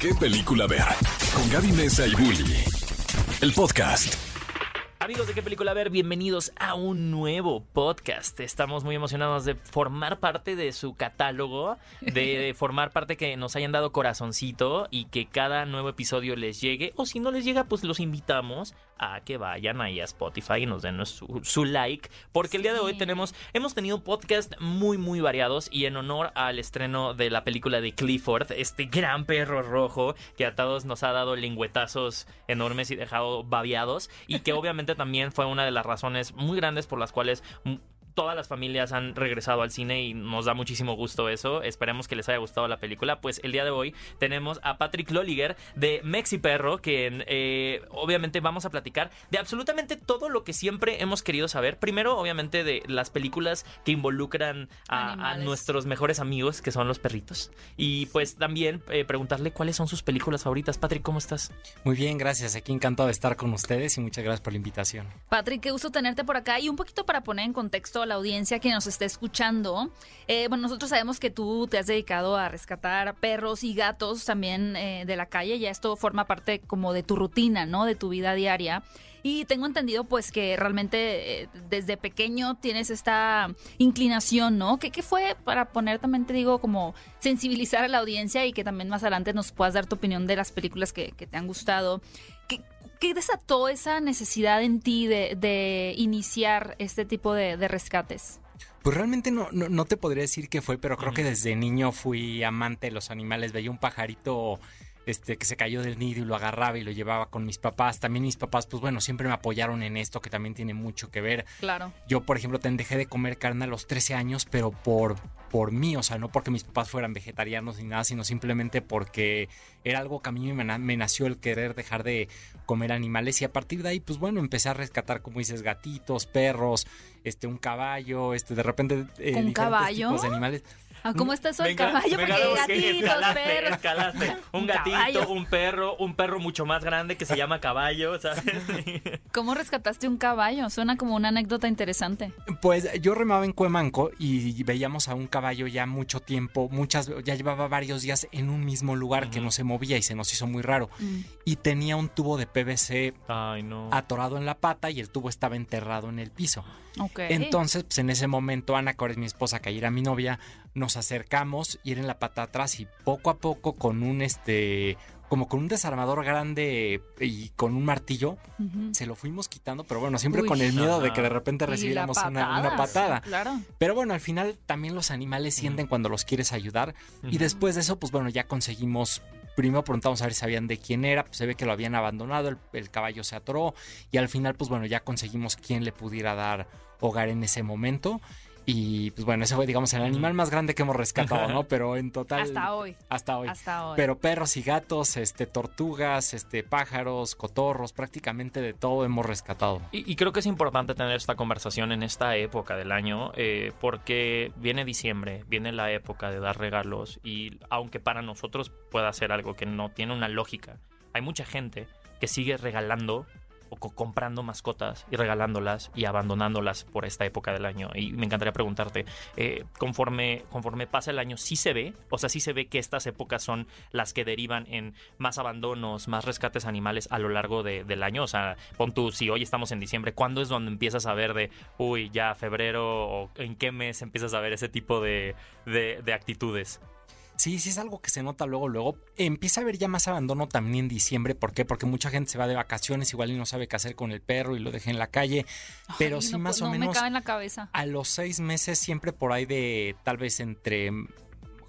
qué película ver. Con Gaby Mesa y Bully. El podcast. Amigos de qué película ver, bienvenidos a un nuevo podcast. Estamos muy emocionados de formar parte de su catálogo, de formar parte que nos hayan dado corazoncito y que cada nuevo episodio les llegue. O si no les llega, pues los invitamos a que vayan ahí a Spotify y nos den su, su like. Porque el día de hoy tenemos, hemos tenido podcast muy, muy variados y en honor al estreno de la película de Clifford, este gran perro rojo que a todos nos ha dado lengüetazos enormes y dejado babiados y que obviamente también fue una de las razones muy grandes por las cuales todas las familias han regresado al cine y nos da muchísimo gusto eso. Esperemos que les haya gustado la película. Pues el día de hoy tenemos a Patrick Lolliger de Mexi Perro, que eh, obviamente vamos a platicar de absolutamente todo lo que siempre hemos querido saber. Primero, obviamente, de las películas que involucran a, a nuestros mejores amigos, que son los perritos. Y pues también eh, preguntarle cuáles son sus películas favoritas. Patrick, ¿cómo estás? Muy bien, gracias. Aquí encantado de estar con ustedes y muchas gracias por la invitación. Patrick, qué gusto tenerte por acá y un poquito para poner en contexto la audiencia que nos está escuchando. Eh, bueno, nosotros sabemos que tú te has dedicado a rescatar perros y gatos también eh, de la calle, ya esto forma parte como de tu rutina, ¿no? De tu vida diaria. Y tengo entendido pues que realmente eh, desde pequeño tienes esta inclinación, ¿no? ¿Qué, ¿Qué, fue para poner también, te digo, como sensibilizar a la audiencia y que también más adelante nos puedas dar tu opinión de las películas que, que te han gustado? ¿Qué, ¿Qué desató esa necesidad en ti de, de iniciar este tipo de, de rescates? Pues realmente no, no, no, te podría decir qué fue, pero creo que desde niño fui amante de los animales. Veía un pajarito este, que se cayó del nido y lo agarraba y lo llevaba con mis papás. También mis papás, pues bueno, siempre me apoyaron en esto, que también tiene mucho que ver. Claro. Yo, por ejemplo, dejé de comer carne a los 13 años, pero por, por mí, o sea, no porque mis papás fueran vegetarianos ni nada, sino simplemente porque era algo que a mí me, me nació el querer dejar de comer animales y a partir de ahí, pues bueno, empecé a rescatar, como dices, gatitos, perros, este, un caballo, este, de repente... Eh, ¿Un caballo? Tipos de animales. Ah, ¿Cómo está eso el caballo? Porque gatitos, escalaste, perros. Escalaste. Un, Un gatito, caballo. un perro, un perro mucho más grande que se llama caballo, ¿sabes? ¿Cómo rescataste un caballo? Suena como una anécdota interesante. Pues yo remaba en Cuemanco y veíamos a un caballo ya mucho tiempo, muchas, ya llevaba varios días en un mismo lugar uh -huh. que no se movía y se nos hizo muy raro. Mm. Y tenía un tubo de PVC Ay, no. atorado en la pata y el tubo estaba enterrado en el piso. Okay. Entonces, pues en ese momento, Ana, que ahora es mi esposa, que ayer era mi novia, nos acercamos y en la pata atrás y poco a poco con un este como con un desarmador grande y con un martillo, uh -huh. se lo fuimos quitando, pero bueno, siempre Uy, con el miedo de que de repente recibiéramos una, una, patada. Claro. Pero bueno, al final también los animales sienten uh -huh. cuando los quieres ayudar. Uh -huh. Y después de eso, pues bueno, ya conseguimos. Primero preguntamos a ver si sabían de quién era, pues se ve que lo habían abandonado, el, el caballo se atoró y al final, pues bueno, ya conseguimos quién le pudiera dar hogar en ese momento. Y pues bueno, ese fue, digamos, el animal más grande que hemos rescatado, ¿no? Pero en total. Hasta hoy. Hasta hoy. Hasta hoy. Pero perros y gatos, este, tortugas, este, pájaros, cotorros, prácticamente de todo hemos rescatado. Y, y creo que es importante tener esta conversación en esta época del año, eh, porque viene diciembre, viene la época de dar regalos, y aunque para nosotros pueda ser algo que no tiene una lógica, hay mucha gente que sigue regalando o comprando mascotas y regalándolas y abandonándolas por esta época del año. Y me encantaría preguntarte, eh, conforme, conforme pasa el año, ¿sí se ve? O sea, ¿sí se ve que estas épocas son las que derivan en más abandonos, más rescates animales a lo largo de, del año? O sea, pon tú, si hoy estamos en diciembre, ¿cuándo es donde empiezas a ver de, uy, ya febrero o en qué mes empiezas a ver ese tipo de, de, de actitudes? Sí, sí es algo que se nota luego, luego. Empieza a haber ya más abandono también en diciembre. ¿Por qué? Porque mucha gente se va de vacaciones igual y no sabe qué hacer con el perro y lo deja en la calle. Ay, Pero sí no, más no o menos me cabe en la cabeza. a los seis meses, siempre por ahí de tal vez entre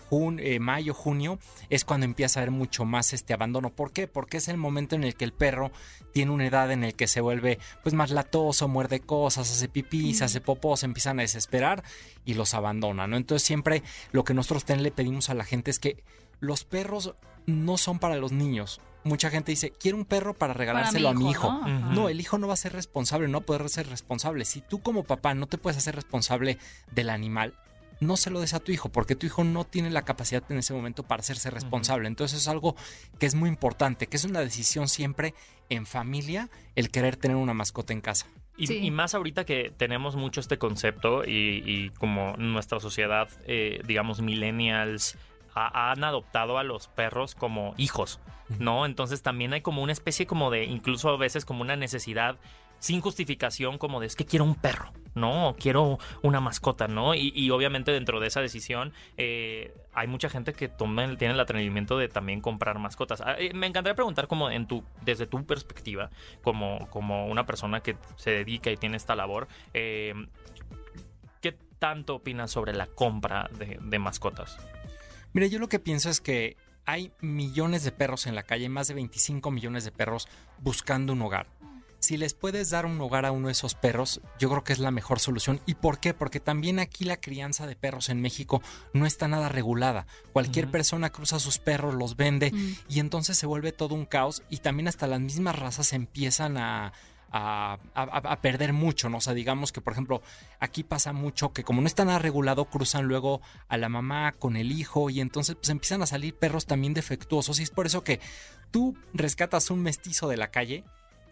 jun eh, mayo, junio, es cuando empieza a haber mucho más este abandono. ¿Por qué? Porque es el momento en el que el perro tiene una edad en el que se vuelve pues más latoso, muerde cosas, hace pipí, se hace popó, se empiezan a desesperar y los abandona, ¿no? Entonces siempre lo que nosotros ten, le pedimos a la gente es que los perros no son para los niños. Mucha gente dice, quiero un perro para regalárselo Para mi a mi hijo. ¿no? No, el hijo no va a ser responsable, no puede ser responsable. Si tú como papá no te puedes hacer responsable del animal, no se lo des a tu hijo, porque tu hijo no tiene la capacidad en ese momento para hacerse responsable. Entonces es algo que es muy importante, que es una decisión siempre en familia el querer tener una mascota en casa. Y, Sí. y más ahorita que tenemos mucho este concepto y, y como nuestra sociedad, eh, digamos, millennials, ha- han adoptado a los perros como hijos, ¿no? Entonces también hay como una especie como de, incluso a veces como una necesidad sin justificación como de es que quiero un perro, ¿no? O quiero una mascota, ¿no? Y, obviamente dentro de esa decisión eh, hay mucha gente que toma, tiene el atrevimiento de también comprar mascotas. Ah, eh, me encantaría preguntar como en tu, desde tu perspectiva, como, como una persona que se dedica y tiene esta labor, eh, ¿qué tanto opinas sobre la compra de, de mascotas? Mira, yo lo que pienso es que hay millones de perros en la calle, más de 25 millones de perros buscando un hogar. Si les puedes dar un hogar a uno de esos perros, yo creo que es la mejor solución. ¿Y por qué? Porque también aquí la crianza de perros en México no está nada regulada. Cualquier persona cruza sus perros, los vende y entonces se vuelve todo un caos y también hasta las mismas razas empiezan a, a, a- a perder mucho, ¿no? O sea, digamos que, por ejemplo, aquí pasa mucho que como no está nada regulado, cruzan luego a la mamá con el hijo y entonces pues empiezan a salir perros también defectuosos y es por eso que tú rescatas un mestizo de la calle.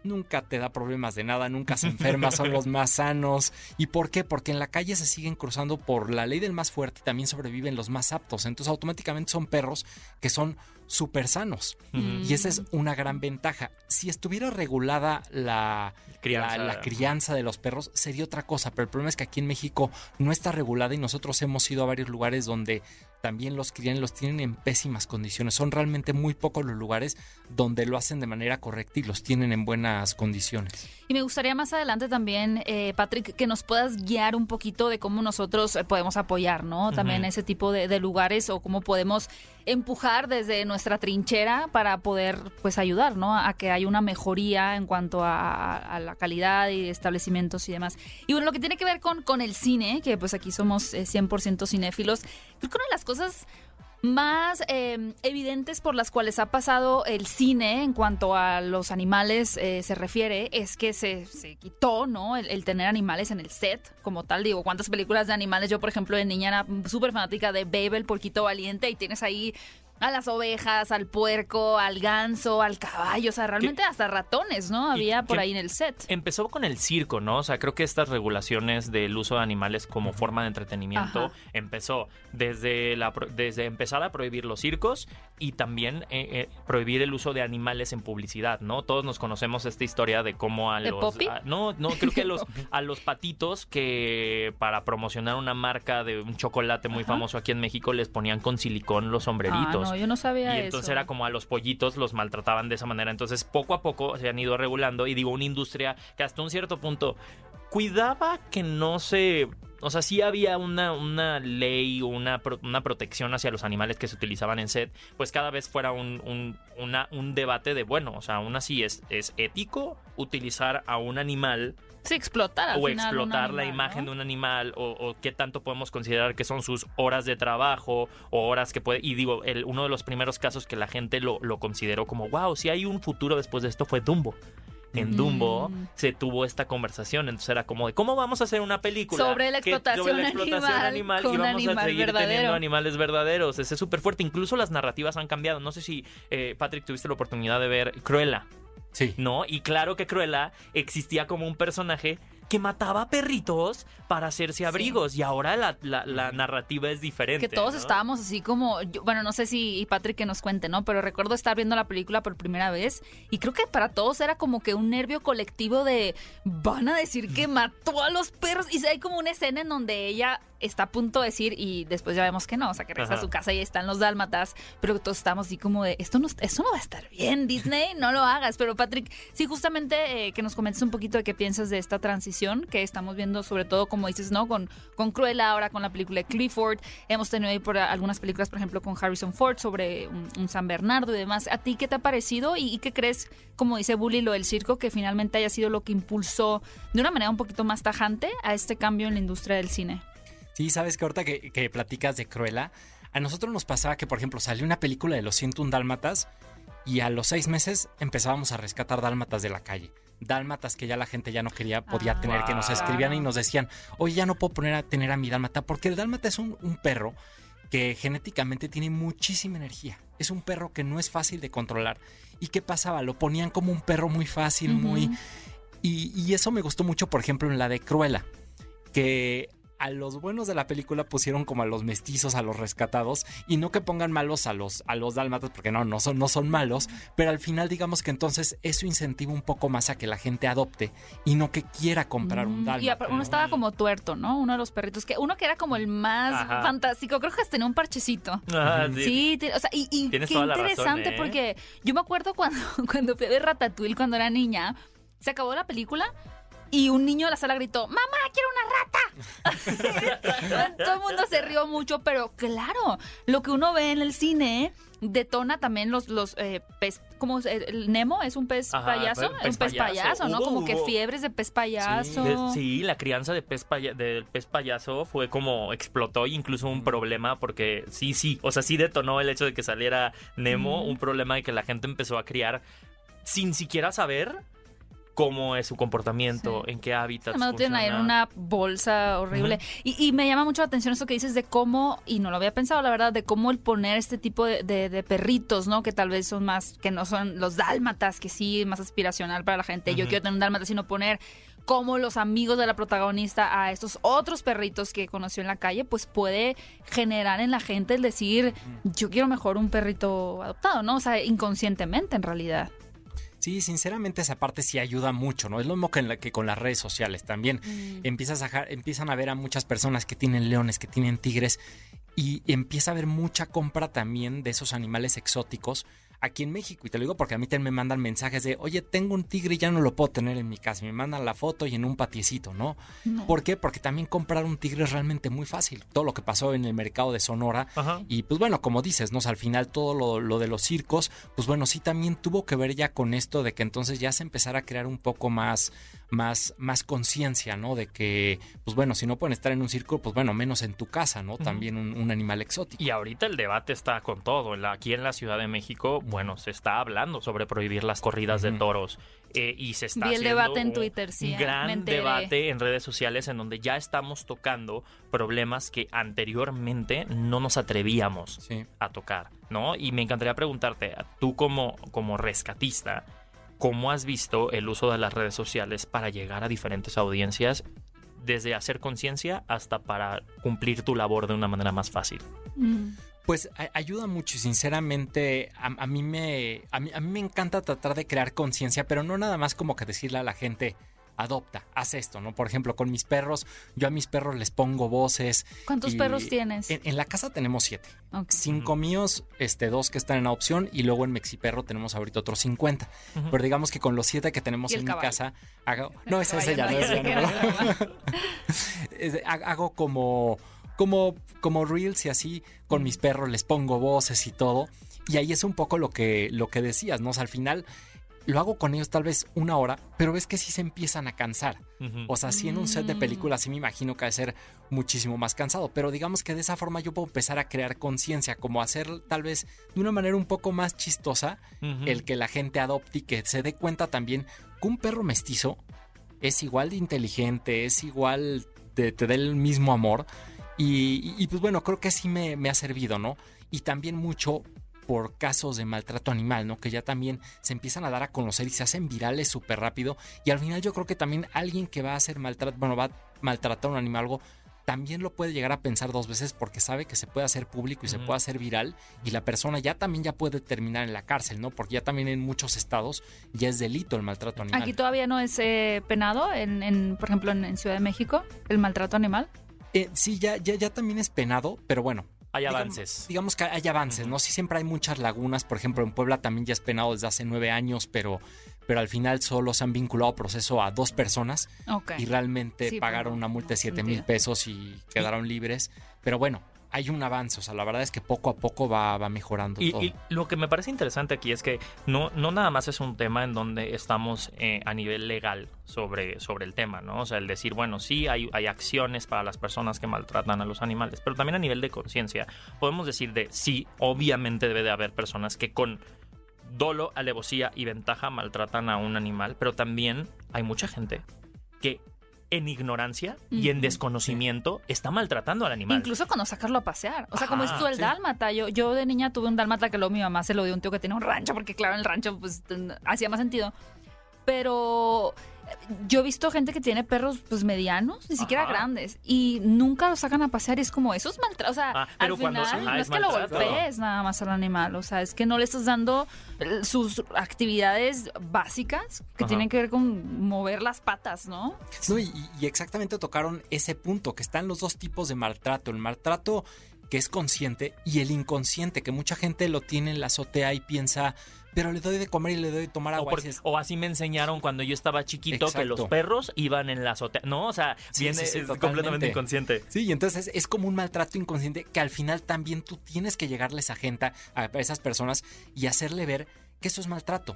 Nunca te da problemas de nada, nunca se enferma, son los más sanos. ¿Y por qué? Porque en la calle se siguen cruzando por la ley del más fuerte también sobreviven los más aptos. Entonces automáticamente son perros que son súper sanos. Y esa es una gran ventaja. Si estuviera regulada la Crianza. la, la crianza de los perros, sería otra cosa. Pero el problema es que aquí en México no está regulada y nosotros hemos ido a varios lugares donde también los crían los tienen en pésimas condiciones. Son realmente muy pocos los lugares donde lo hacen de manera correcta y los tienen en buenas condiciones. Y me gustaría más adelante también, eh, Patrick, que nos puedas guiar un poquito de cómo nosotros eh, podemos apoyar, ¿no? También ese tipo de, de lugares o cómo podemos empujar desde nuestra trinchera para poder, pues, ayudar, ¿no? A que haya una mejoría en cuanto a, a la calidad y establecimientos y demás. Y bueno, lo que tiene que ver con, con el cine, que pues aquí somos eh, 100% cinéfilos, creo que una de las cosas más eh, evidentes por las cuales ha pasado el cine en cuanto a los animales eh, se refiere es que se, se quitó, ¿no? El, el tener animales en el set como tal. Digo, ¿cuántas películas de animales? Yo, por ejemplo, de niña era súper fanática de Babe, el porquito valiente, y tienes ahí a las ovejas, al puerco, al ganso, al caballo, o sea, realmente hasta ratones, ¿no? Había por ahí en el set. Empezó con el circo, ¿no? O sea, creo que estas regulaciones del uso de animales como forma de entretenimiento Ajá. empezó desde, la, desde empezar a prohibir los circos y también eh, eh, prohibir el uso de animales en publicidad, ¿no? Todos nos conocemos esta historia de cómo a ¿De los... A- no, no, creo que a los, a los patitos que para promocionar una marca de un chocolate muy Ajá. famoso aquí en México les ponían con silicón los sombreritos. Ah, no, yo no sabía Y entonces eso. era como a los pollitos los maltrataban de esa manera. Entonces poco a poco se han ido regulando y digo, una industria que hasta un cierto punto cuidaba que no se... O sea, sí había una, una ley o una, una protección hacia los animales que se utilizaban en set, pues cada vez fuera un, un, una- un debate de, bueno, o sea, aún así es, es ético utilizar a un animal Sí, explotar al o final explotar la imagen ¿no? de un animal o, o qué tanto podemos considerar que son sus horas de trabajo o horas que puede y digo el, uno de los primeros casos que la gente lo, lo consideró como wow si hay un futuro después de esto fue Dumbo en Mm. Dumbo se tuvo esta conversación entonces era como de cómo vamos a hacer una película Sobre la que- explotación sobre la explotación animal animal con y vamos a seguir verdadero. teniendo animales verdaderos ese es súper fuerte incluso las narrativas han cambiado no sé si eh, Patrick tuviste la oportunidad de ver Cruella Sí. ¿no? Y claro que Cruella existía como un personaje que mataba perritos para hacerse abrigos y ahora la, la- la narrativa es diferente. Que todos ¿no? estábamos así como, yo- bueno, no sé si y Patrick que nos cuente, ¿no? Pero recuerdo estar viendo la película por primera vez y creo que para todos era como que un nervio colectivo de, van a decir que mató a los perros y hay como una escena en donde ella está a punto de decir y después ya vemos que no, o sea, que regresa Ajá. a su casa y están los dálmatas, pero todos estamos así como de, esto no, esto no va a estar bien, Disney, no lo hagas. Pero Patrick, sí, justamente eh, que nos comentes un poquito de qué piensas de esta transición que estamos viendo, sobre todo, como dices, ¿no? Con, con Cruella, ahora con la película de Clifford, hemos tenido ahí por algunas películas, por ejemplo, con Harrison Ford sobre un, un San Bernardo y demás. ¿A ti qué te ha parecido y, y qué crees, como dice Bully, lo del circo, que finalmente haya sido lo que impulsó de una manera un poquito más tajante a este cambio en la industria del cine? Sí, sabes que ahorita que, que platicas de Cruella, a nosotros nos pasaba que, por ejemplo, salió una película de los 101 dálmatas y a los seis meses empezábamos a rescatar dálmatas de la calle. Dálmatas que ya la gente ya no quería, podía Ah, tener, que nos escribían y nos decían, oye, ya no puedo poner a tener a mi dálmata, porque el dálmata es un, un perro que genéticamente tiene muchísima energía. Es un perro que no es fácil de controlar. ¿Y qué pasaba? Lo ponían como un perro muy fácil, muy... Y, y eso me gustó mucho, por ejemplo, en la de Cruella, que a los buenos de la película pusieron como a los mestizos, a los rescatados, y no que pongan malos a los, a los dálmatas, porque no, no son, no son malos, pero al final digamos que entonces eso incentiva un poco más a que la gente adopte y no que quiera comprar un Mm, dálmata. Y uno ¿no? estaba como tuerto, ¿no? Uno de los perritos que uno que era como el más Ajá. fantástico, creo que hasta tenía un parchecito. Sí, o sea, y, qué razón, interesante ¿eh? porque yo me acuerdo cuando, cuando fui ver Ratatouille cuando era niña, se acabó la película y un niño de la sala gritó, ¡Mamá, quiero una rata! Todo el mundo se rió mucho, pero claro, lo que uno ve en el cine detona también los, los eh, pez, ¿cómo es? el Nemo es un pez Ajá, payaso, pe- un pez pez payaso, payaso. ¿no? Hubo- como que fiebres de pez payaso. De- sí, la crianza de pez paya- del pez payaso fue como explotó, incluso un problema, porque sí, sí, o sea, sí detonó el hecho de que saliera Nemo, Mm. un problema de que la gente empezó a criar sin siquiera saber cómo es su comportamiento, Sí. en qué hábitat. Además tienen ahí en una bolsa horrible. y, y me llama mucho la atención eso que dices de cómo, y no lo había pensado la verdad, de cómo el poner este tipo de, de- de perritos, ¿no? Que tal vez son más, que no son los dálmatas, que sí, más aspiracional para la gente. Yo quiero tener un dálmata, sino poner como los amigos de la protagonista a estos otros perritos que conoció en la calle, pues puede generar en la gente el decir, yo quiero mejor un perrito adoptado, ¿no? O sea, inconscientemente en realidad. Sí, sinceramente esa parte sí ayuda mucho, ¿no? Es lo mismo que, en la- que con las redes sociales también. Mm. Empiezas a, empiezan a ver a muchas personas que tienen leones, que tienen tigres, y empieza a haber mucha compra también de esos animales exóticos aquí en México. Y te lo digo porque a mí también me mandan mensajes de, oye, tengo un tigre y ya no lo puedo tener en mi casa. Me mandan la foto y en un patiecito, ¿no? No. ¿Por qué? Porque también comprar un tigre es realmente muy fácil. Todo lo que pasó en el mercado de Sonora Ajá. y pues bueno, como dices, ¿no? O sea, al final todo lo, lo de los circos, pues bueno, sí también tuvo que ver ya con esto de que entonces ya se empezara a crear un poco más, más, más conciencia, ¿no? De que, pues bueno, si no pueden estar en un circo, pues bueno, menos en tu casa, ¿no? También un, un animal exótico. Y ahorita el debate está con todo. En la- Aquí en la Ciudad de México, bueno, se está hablando sobre prohibir las corridas de toros. eh, y se está Vi el haciendo debate en un- Twitter, sí, Un me gran debate en redes sociales en donde ya estamos tocando problemas que anteriormente no nos atrevíamos Sí. a tocar, ¿no? Y me encantaría preguntarte, tú como, como rescatista, ¿cómo has visto el uso de las redes sociales para llegar a diferentes audiencias? Desde hacer conciencia hasta para cumplir tu labor de una manera más fácil. Mm. Pues ayuda mucho y sinceramente a, a mí me, a, mí, a mí me encanta tratar de crear conciencia, pero no nada más como que decirle a la gente, adopta, haz esto, ¿no? Por ejemplo, con mis perros, yo a mis perros les pongo voces. ¿Cuántos y perros tienes? En, en la casa tenemos siete. Cinco míos, este, dos que están en adopción y luego en Mexiperro tenemos ahorita otros 50. Ujú. Pero digamos que con los siete que tenemos en caballo. mi casa, hago... No, ese, ese ya no, Es- ha- hago como, como, como reels y así con mis perros, les pongo voces y todo. Y ahí es un poco lo que, lo que decías, ¿no? O sea, al final lo hago con ellos tal vez una hora, pero ves que sí se empiezan a cansar. O sea, sí en un set de Mm. películas sí me imagino que va a ser muchísimo más cansado, pero digamos que de esa forma yo puedo empezar a crear conciencia, como hacer tal vez de una manera un poco más chistosa el que la gente adopte y que se dé cuenta también que un perro mestizo es igual de inteligente, es igual de te da el mismo amor. Y, y, pues bueno, creo que sí me, me ha servido, ¿no? Y también mucho por casos de maltrato animal, ¿no? Que ya también se empiezan a dar a conocer y se hacen virales súper rápido. Y al final yo creo que también alguien que va a hacer maltrato, bueno, va a maltratar a un animal, algo, también lo puede llegar a pensar dos veces porque sabe que se puede hacer público y se puede hacer viral y la persona ya también ya puede terminar en la cárcel, ¿no? Porque ya también en muchos estados ya es delito el maltrato animal. Aquí todavía no es eh, penado, en, en, por ejemplo, en, en Ciudad de México, el maltrato animal. Eh, sí, ya, ya, ya también es penado, pero bueno. Hay avances. Digamos que hay avances. ¿no? Sí, siempre hay muchas lagunas. Por ejemplo, en Puebla también ya es penado desde hace nueve años, pero, pero al final solo se han vinculado a proceso a dos personas Ok. y realmente Sí, pagaron una multa de 7 mil pesos y quedaron libres. Pero bueno, hay un avance. O sea, la verdad es que poco a poco va, va mejorando Y, todo. y lo que me parece interesante aquí es que no, no nada más es un tema en donde estamos eh, a nivel legal sobre, sobre el tema, ¿no? O sea, el decir, bueno, sí hay, hay acciones para las personas que maltratan a los animales, pero también a nivel de conciencia. Podemos decir de sí, obviamente debe de haber personas que con dolo, alevosía y ventaja maltratan a un animal, pero también hay mucha gente que en ignorancia y en desconocimiento está maltratando al animal. Incluso cuando sacarlo a pasear. O sea, como es tú el sí. dálmata. Yo, yo de niña tuve un dálmata que luego mi mamá se lo dio a un tío que tenía un rancho, porque claro, en el rancho pues hacía más sentido. pero yo he visto gente que tiene perros pues medianos, ni siquiera Ajá. grandes, y nunca los sacan a pasear y es como, eso es maltrato. O sea, Ah, pero al cuando final se- ah, no es es que lo golpees nada más al animal, o sea, es que no le estás dando eh, sus actividades básicas que Ajá. tienen que ver con mover las patas, ¿no? No, y, y exactamente tocaron ese punto, que están los dos tipos de maltrato. El maltrato que es consciente y el inconsciente, que mucha gente lo tiene en la azotea y piensa, pero le doy de comer y le doy de tomar O, agua. por- o así me enseñaron cuando yo estaba chiquito que los perros iban en la azotea. No, o sea, Sí, viene sí, sí, es totalmente. completamente inconsciente. Sí, y entonces es como un maltrato inconsciente que al final también tú tienes que llegarles a gente, a esas personas y hacerle ver que eso es maltrato.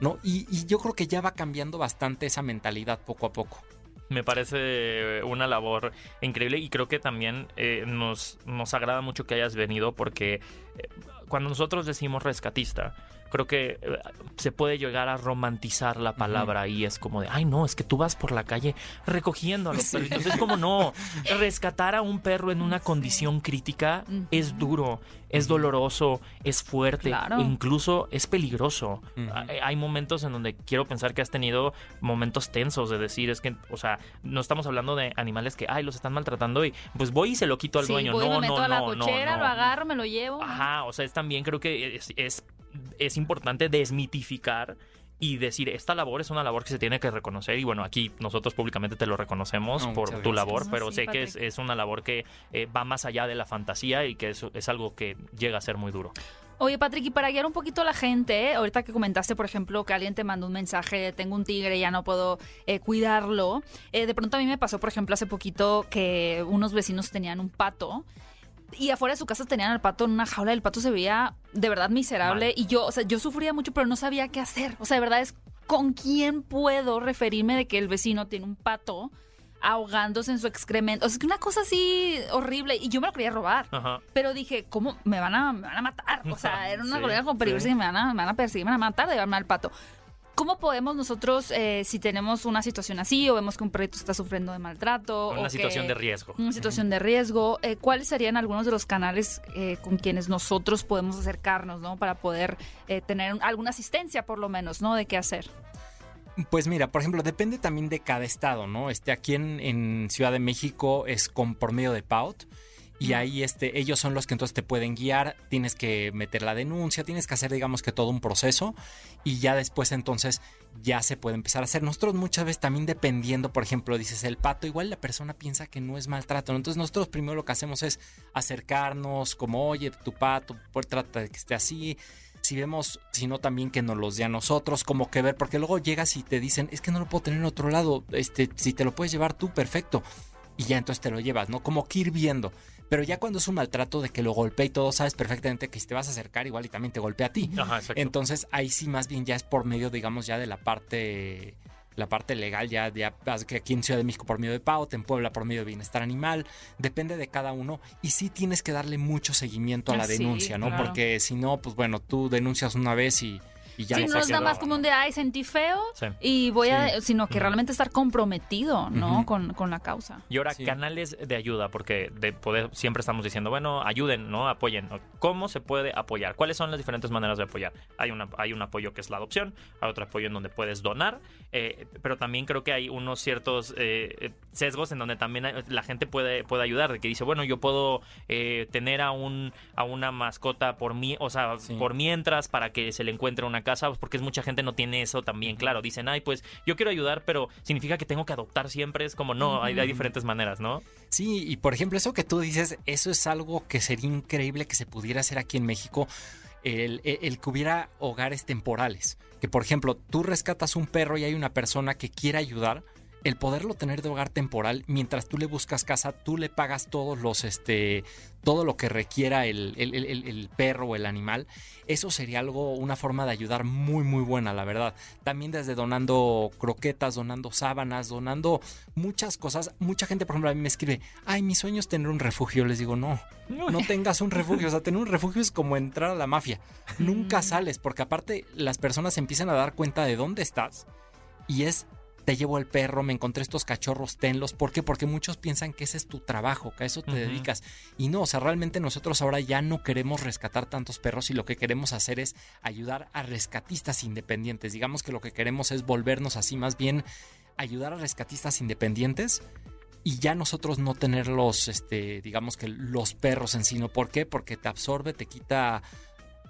¿no? Y, y yo creo que ya va cambiando bastante esa mentalidad poco a poco. Me parece una labor increíble y creo que también eh, nos, nos agrada mucho que hayas venido porque eh, cuando nosotros decimos rescatista, creo que eh, se puede llegar a romantizar la palabra y es como de, ay no, es que tú vas por la calle recogiendo a los Sí. perritos. Es como no, rescatar a un perro en una condición crítica es duro, es doloroso, es fuerte, Claro. incluso es peligroso. Ujú. Hay- Hay momentos en donde quiero pensar que has tenido momentos tensos de decir, es que, o sea, no estamos hablando de animales que, ay, los están maltratando y pues voy y se lo quito al sí, dueño. voy, no, me meto no, a la no, no, no. lo agarro, me lo llevo. Ajá, o sea, es también creo que es, es, es importante desmitificar y decir, esta labor es una labor que se tiene que reconocer y bueno, aquí nosotros públicamente te lo reconocemos No, por tu labor, No, pero sí, sé que es, es una labor que eh, va más allá de la fantasía y que es, es algo que llega a ser muy duro. Oye, Patrick, y para guiar un poquito a la gente, ¿eh? ahorita que comentaste, por ejemplo, que alguien te mandó un mensaje, tengo un tigre, ya no puedo eh, cuidarlo. Eh, de pronto a mí me pasó, por ejemplo, hace poquito que unos vecinos tenían un pato y afuera de su casa tenían al pato en una jaula. El pato se veía de verdad miserable Mal. y yo, o sea, yo sufría mucho, pero no sabía qué hacer. O sea, de verdad es con quién puedo referirme de que el vecino tiene un pato ahogándose en su excremento. O sea, es que una cosa así horrible y yo me lo quería robar. Ajá. Pero dije, ¿cómo? Me van a, me van a matar. O sea, era una Sí, con peligrosa sí. y me van, a, me van a perseguir, me van a matar de llevarme al pato. ¿Cómo podemos nosotros, eh, si tenemos una situación así o vemos que un perrito está sufriendo de maltrato? Una o situación que- de riesgo. Una situación de riesgo. eh, ¿Cuáles serían algunos de los canales eh, con quienes nosotros podemos acercarnos, ¿no? Para poder eh, tener alguna asistencia, por lo menos, ¿no? De qué hacer. Pues mira, por ejemplo, depende también de cada estado, ¿no? Este, aquí en, en Ciudad de México es con por medio de PAUT. Y ahí este, ellos son los que entonces te pueden guiar, tienes que meter la denuncia, tienes que hacer digamos que todo un proceso y ya después entonces ya se puede empezar a hacer. Nosotros muchas veces también dependiendo, por ejemplo, dices el pato, igual la persona piensa que no es maltrato, ¿no? entonces nosotros primero lo que hacemos es acercarnos como, oye, tu pato, pues trata de que esté así, si vemos, sino también que nos los dé a nosotros, como que ver, porque luego llegas y te dicen, es que no lo puedo tener en otro lado, este, si te lo puedes llevar tú, perfecto. Y ya entonces te lo llevas, ¿no? Como que ir viendo. Pero ya cuando es un maltrato de que lo golpea y todo, sabes perfectamente que si te vas a acercar, igual y también te golpea a ti. Ajá, exacto. Entonces ahí sí más bien ya es por medio, digamos, ya de la parte la parte legal ya, ya que aquí en Ciudad de México por medio de PAUT, en Puebla por medio de bienestar animal, depende de cada uno y sí tienes que darle mucho seguimiento a la Ah, sí, denuncia, ¿no? claro. Porque si no, pues bueno, tú denuncias una vez y, y ya sí, no es nada más como un de, ay, sentí feo Sí. y voy a, sino que realmente estar comprometido, ¿no? Con, con la causa. Y ahora, Sí. canales de ayuda, porque de poder siempre estamos diciendo, bueno, ayuden, ¿no? Apoyen. ¿Cómo se puede apoyar? ¿Cuáles son las diferentes maneras de apoyar? Hay, una, hay un apoyo que es la adopción, hay otro apoyo en donde puedes donar, eh, pero también creo que hay unos ciertos eh, sesgos en donde también hay- la gente puede, puede ayudar, de que dice, bueno, yo puedo eh, tener a, un, a una mascota por mí, o sea, Sí. por mientras para que se le encuentre una casa, pues porque es mucha gente no tiene eso también claro. Dicen, ay, pues yo quiero ayudar, pero significa que tengo que adoptar siempre. Es como, no, hay, hay diferentes maneras, ¿no? Sí, y por ejemplo, eso que tú dices, eso es algo que sería increíble que se pudiera hacer aquí en México, el, el- el que hubiera hogares temporales. Que por ejemplo, tú rescatas un perro y hay una persona que quiere ayudar, el poderlo tener de hogar temporal, mientras tú le buscas casa, tú le pagas todos los, este, todo lo que requiera el, el- el- perro o el animal, eso sería algo, una forma de ayudar muy, muy buena, la verdad. También desde donando croquetas, donando sábanas, donando muchas cosas. Mucha gente, por ejemplo, a mí me escribe, ay, mi sueño es tener un refugio. Les digo, no, no tengas un refugio. O sea, tener un refugio es como entrar a la mafia. Nunca sales, porque aparte las personas empiezan a dar cuenta de dónde estás y es te llevo el perro, me encontré estos cachorros, tenlos. ¿Por qué? Porque muchos piensan que ese es tu trabajo, que a eso te dedicas. Y no, o sea, realmente nosotros ahora ya no queremos rescatar tantos perros y lo que queremos hacer es ayudar a rescatistas independientes. Digamos que lo que queremos es volvernos así, más bien ayudar a rescatistas independientes y ya nosotros no tener los, este, digamos que los perros en sí, ¿no? ¿Por qué? Porque te absorbe, te quita,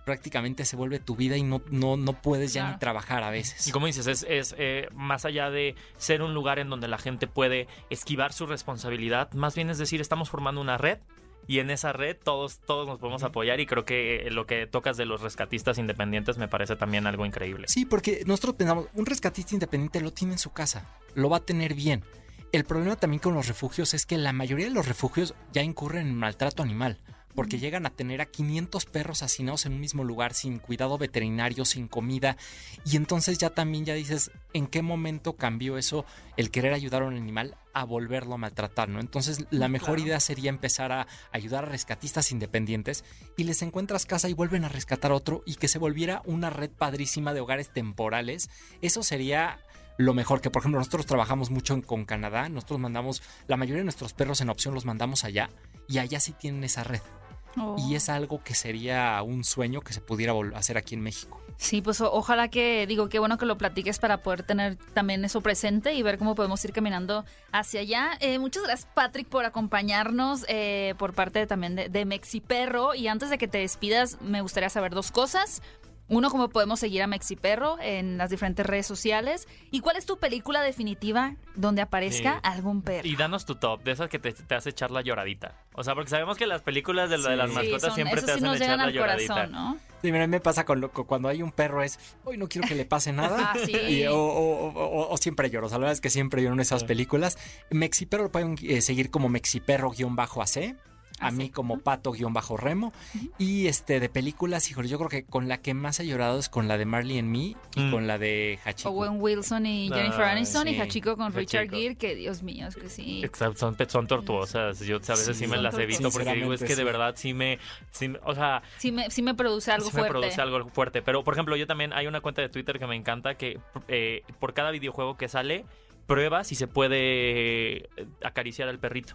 prácticamente se vuelve tu vida y no, no, no puedes ya Claro. ni trabajar a veces. Y como dices, es, es, eh, más allá de ser un lugar en donde la gente puede esquivar su responsabilidad, más bien es decir, estamos formando una red y en esa red todos, todos nos podemos apoyar y creo que eh, lo que tocas de los rescatistas independientes me parece también algo increíble. Sí, porque nosotros pensamos, un rescatista independiente lo tiene en su casa, lo va a tener bien. El problema también con los refugios es que la mayoría de los refugios ya incurren en maltrato animal, porque llegan a tener a 500 perros hacinados en un mismo lugar sin cuidado veterinario, sin comida, y entonces ya también ya dices, ¿en qué momento cambió eso el querer ayudar a un animal a volverlo a maltratar, ¿no? Entonces la mejor Claro. idea sería empezar a ayudar a rescatistas independientes y les encuentras casa y vuelven a rescatar otro y que se volviera una red padrísima de hogares temporales. Eso sería lo mejor que, por ejemplo, nosotros trabajamos mucho en- con Canadá, nosotros mandamos, la mayoría de nuestros perros en opción los mandamos allá y allá sí tienen esa red. Oh. Y es algo que sería un sueño que se pudiera hacer aquí en México. Sí, pues ojalá que, digo, qué bueno que lo platiques para poder tener también eso presente y ver cómo podemos ir caminando hacia allá. Eh, muchas gracias, Patrick, por acompañarnos eh, por parte también de, de Mexiperro. Y antes de que te despidas, me gustaría saber dos cosas. Uno, cómo podemos seguir a Mexiperro en las diferentes redes sociales. ¿Y cuál es tu película definitiva donde aparezca Sí. algún perro? Y danos tu top, de esas que te, te hace echar la lloradita. O sea, porque sabemos que las películas de, la- de las Sí. mascotas son- siempre te sí hacen echar la al lloradita. corazón, ¿no? Sí, mira, a mí me pasa con lo- cuando hay un perro es, hoy no quiero que le pase nada. Ah, sí. Y- o, o- o- o siempre lloro, o sea, la verdad es que siempre lloro en esas Sí. películas. Mexiperro lo pueden eh, seguir como Mexiperro-AC. A mí como pato-remo. Y este de películas, híjole, yo creo que con la que más he llorado es con la de Marley and Me y Mm. con la de Hachiko. Owen Wilson y Jennifer Ay, Aniston y. Hachiko con Richard. Gere, que Dios mío, es que sí. Exacto, son, son tortuosas. Yo a veces sí, Sí, me las evito porque digo, es que de verdad sí me. sí o sea, Sí me, sí me produce algo sí me fuerte. produce algo fuerte. Pero, por ejemplo, yo también hay una cuenta de Twitter que me encanta que eh, por cada videojuego que sale, prueba si se puede eh, acariciar al perrito.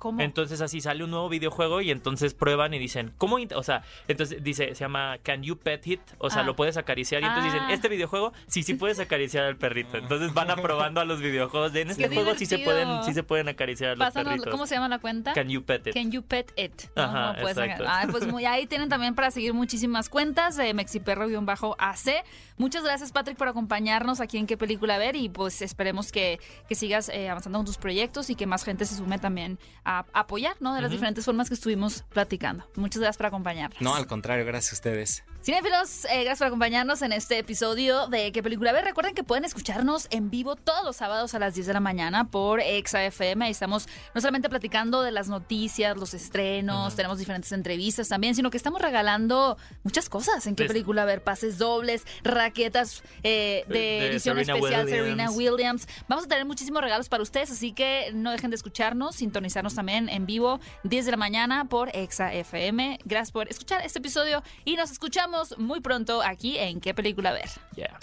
¿Cómo? Entonces así sale un nuevo videojuego y entonces prueban y dicen, ¿cómo? O sea, entonces dice, se llama Can You Pet It? O sea, Ah. lo puedes acariciar y entonces Ah. dicen, este videojuego sí, sí puedes acariciar al perrito. Entonces van aprobando a los videojuegos de en este Qué juego sí se pueden, sí se pueden acariciar a los Pásanos, perritos. ¿cómo se llama la cuenta? Can You Pet It? Can you pet it? ¿no? Ajá, No puedes exacto. sacar- Ah, pues muy, ahí tienen también para seguir muchísimas cuentas de Mexiperro-AC. Muchas gracias, Patrick, por acompañarnos aquí en qué película ver y pues esperemos que, que sigas eh, avanzando con tus proyectos y que más gente se sume también a, apoyar, ¿no? De las diferentes formas que estuvimos platicando. Muchas gracias por acompañarnos. No, al contrario, gracias a ustedes. Cinefilos, eh, gracias por acompañarnos en este episodio de ¿Qué película ver? Recuerden que pueden escucharnos en vivo todos los sábados a las 10 de la mañana por Exa FM. Ahí estamos no solamente platicando de las noticias, los estrenos, tenemos diferentes entrevistas también, sino que estamos regalando muchas cosas en ¿Qué Des- película ver? Pases dobles, raquetas eh, de, De edición Serena especial Williams. Serena Williams. Vamos a tener muchísimos regalos para ustedes, así que no dejen de escucharnos, sintonizarnos también en vivo 10 de la mañana por Exa FM. Gracias por escuchar este episodio y nos escuchamos muy pronto aquí en ¿Qué película ver? Yeah.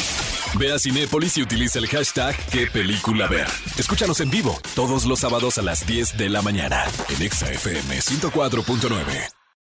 Ve a Cinépolis y utiliza el hashtag qué película ver. Escúchanos en vivo todos los sábados a las 10 de la mañana en Exa FM 104.9.